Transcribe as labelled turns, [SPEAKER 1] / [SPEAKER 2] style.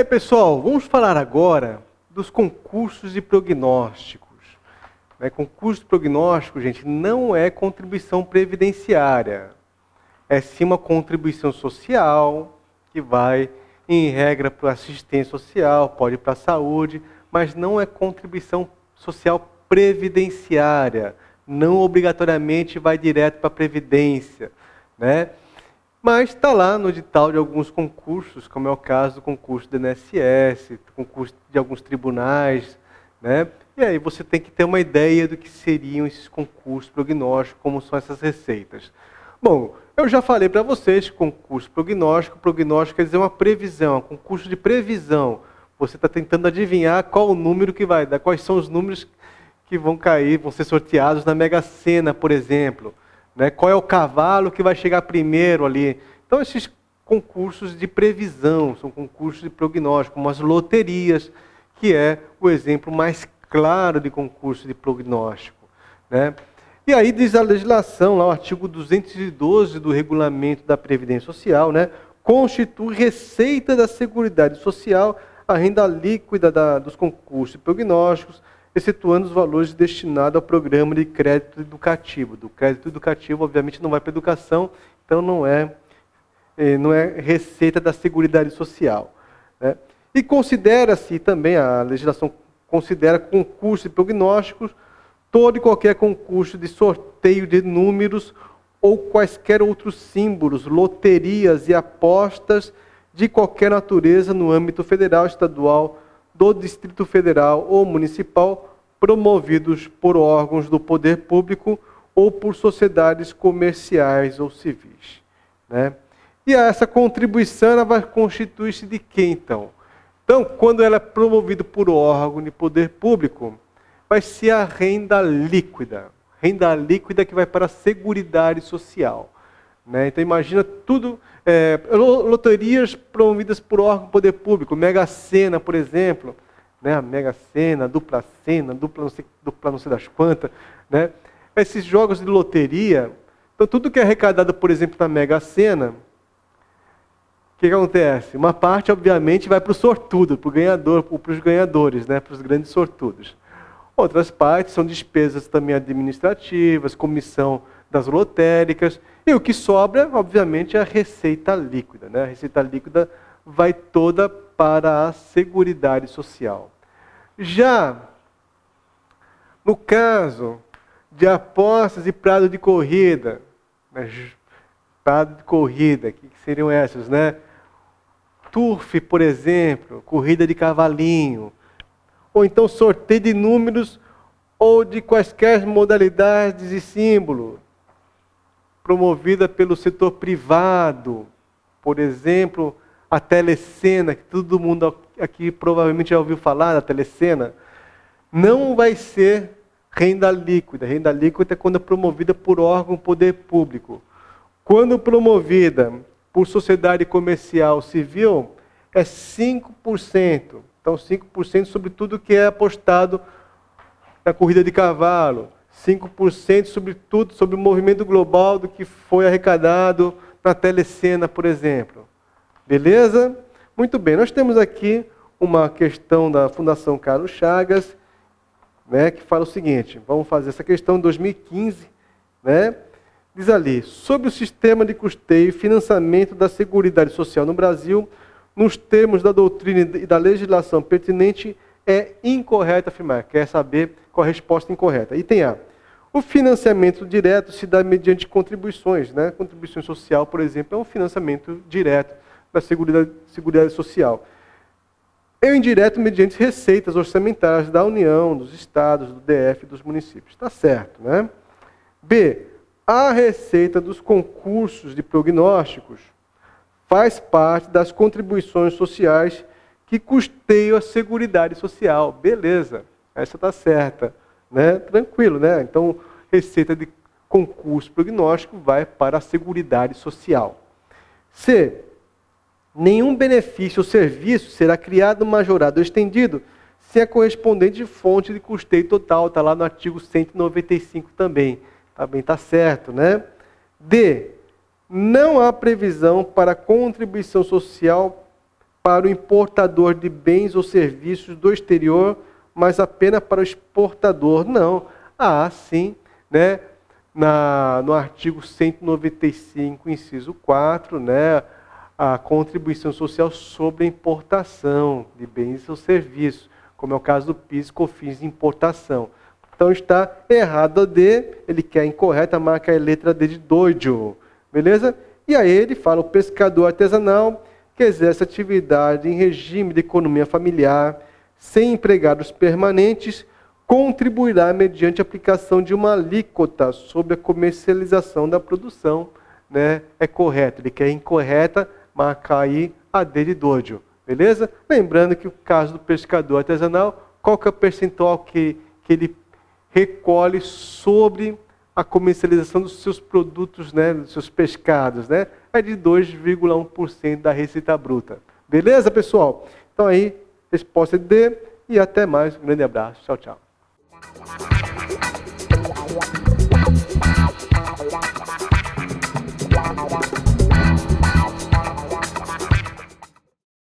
[SPEAKER 1] aí, pessoal, vamos falar agora dos concursos de prognósticos. Né? Concurso de prognóstico, gente, não é contribuição previdenciária. É sim uma contribuição social que vai, em regra, para assistência social, pode ir para a saúde, mas não é contribuição social previdenciária. Não obrigatoriamente vai direto para a previdência. Né? Mas está lá no edital de alguns concursos, como é o caso do concurso do INSS, concurso de alguns tribunais, né? E aí você tem que ter uma ideia do que seriam esses concursos prognósticos, como são essas receitas. Bom, eu já falei para vocês concurso prognóstico, prognóstico quer dizer uma previsão, um concurso de previsão. Você está tentando adivinhar qual o número que vai dar, quais são os números que vão cair, vão ser sorteados na Mega Sena, por exemplo. Né? Qual é o cavalo que vai chegar primeiro ali? Então, esses concursos de previsão, são concursos de prognóstico, como as loterias, que é o exemplo mais claro de concurso de prognóstico. Né? E aí diz a legislação, lá o artigo 212 do regulamento da Previdência Social, né? constitui receita da Seguridade Social a renda líquida da, dos concursos e prognósticos, excetuando os valores destinados ao programa de crédito educativo. Do crédito educativo, obviamente, não vai para educação, então não é, eh, não é receita da Seguridade Social. Né? E considera-se também, a legislação considera concursos e prognósticos, todo e qualquer concurso de sorteio de números ou quaisquer outros símbolos, loterias e apostas de qualquer natureza no âmbito federal, estadual, do Distrito Federal ou Municipal, promovidos por órgãos do poder público ou por sociedades comerciais ou civis. Né? E essa contribuição ela vai constituir-se de quê, então? Então, quando ela é promovida por órgão de poder público, vai ser a renda líquida. Renda líquida que vai para a Seguridade Social. Né? Então, imagina tudo, é, loterias promovidas por órgão poder público, Mega Sena, por exemplo, né? Mega Sena, dupla Sena, dupla não sei, dupla não sei das quantas, né? esses jogos de loteria, então tudo que é arrecadado, por exemplo, na Mega Sena, o que, que, acontece? Uma parte, obviamente, vai para o sortudo, para o ganhador, para os ganhadores, né? para os grandes sortudos. Outras partes são despesas também administrativas, comissão das lotéricas, e o que sobra, obviamente, é a receita líquida. Né? A receita líquida vai toda para a Seguridade Social. Já no caso de apostas e prado de corrida, né? prado de corrida, que seriam essas, né? Turf, por exemplo, corrida de cavalinho, ou então sorteio de números ou de quaisquer modalidades e símbolos promovida pelo setor privado, por exemplo, a telecena, que todo mundo aqui provavelmente já ouviu falar da telecena, não vai ser renda líquida. Renda líquida é quando é promovida por órgão poder público. Quando promovida por sociedade comercial civil, é 5%. Então, 5% sobre tudo que é apostado na corrida de cavalo, 5% sobre tudo, sobre o movimento global do que foi arrecadado na telecena, por exemplo. Beleza? Muito bem, nós temos aqui uma questão da Fundação Carlos Chagas, né, que fala o seguinte, vamos fazer essa questão em 2015, né? Diz ali, sobre o sistema de custeio e financiamento da Seguridade Social no Brasil, nos termos da doutrina e da legislação pertinente, é incorreto afirmar. Quer saber qual a resposta incorreta. Item A. O financiamento direto se dá mediante contribuições. Né? Contribuição social, por exemplo, é um financiamento direto da Seguridade, Social. É o indireto mediante receitas orçamentárias da União, dos estados, do DF dos municípios. Está certo, né? B. A receita dos concursos de prognósticos faz parte das contribuições sociais que custeiam a Seguridade Social. Beleza, essa está certa. Né? Tranquilo, né? Então, receita de concurso prognóstico vai para a Seguridade Social. C. Nenhum benefício ou serviço será criado, majorado ou estendido sem a correspondente fonte de custeio total. Está lá no artigo 195 também. Também está certo, né? D. Não há previsão para contribuição social para o importador de bens ou serviços do exterior, mas apenas para o exportador. Não. Ah, sim, né? Na, no artigo 195, inciso 4, né? a contribuição social sobre a importação de bens ou serviços, como é o caso do PIS, COFINS de importação. Então está errado a D, ele quer incorreta, marca a letra D de doido. Beleza? E aí ele fala, o pescador artesanal que exerce atividade em regime de economia familiar, sem empregados permanentes, contribuirá mediante aplicação de uma alíquota sobre a comercialização da produção. Né? É correto, ele quer incorreta, marcar aí a D de doido. Beleza? Lembrando que o caso do pescador artesanal, qual que é o percentual que, que ele recolhe sobre a comercialização dos seus produtos, né, dos seus pescados, né, é de 2,1% da receita bruta. Beleza, pessoal? Então aí, resposta D e até mais. Um grande abraço. Tchau, tchau.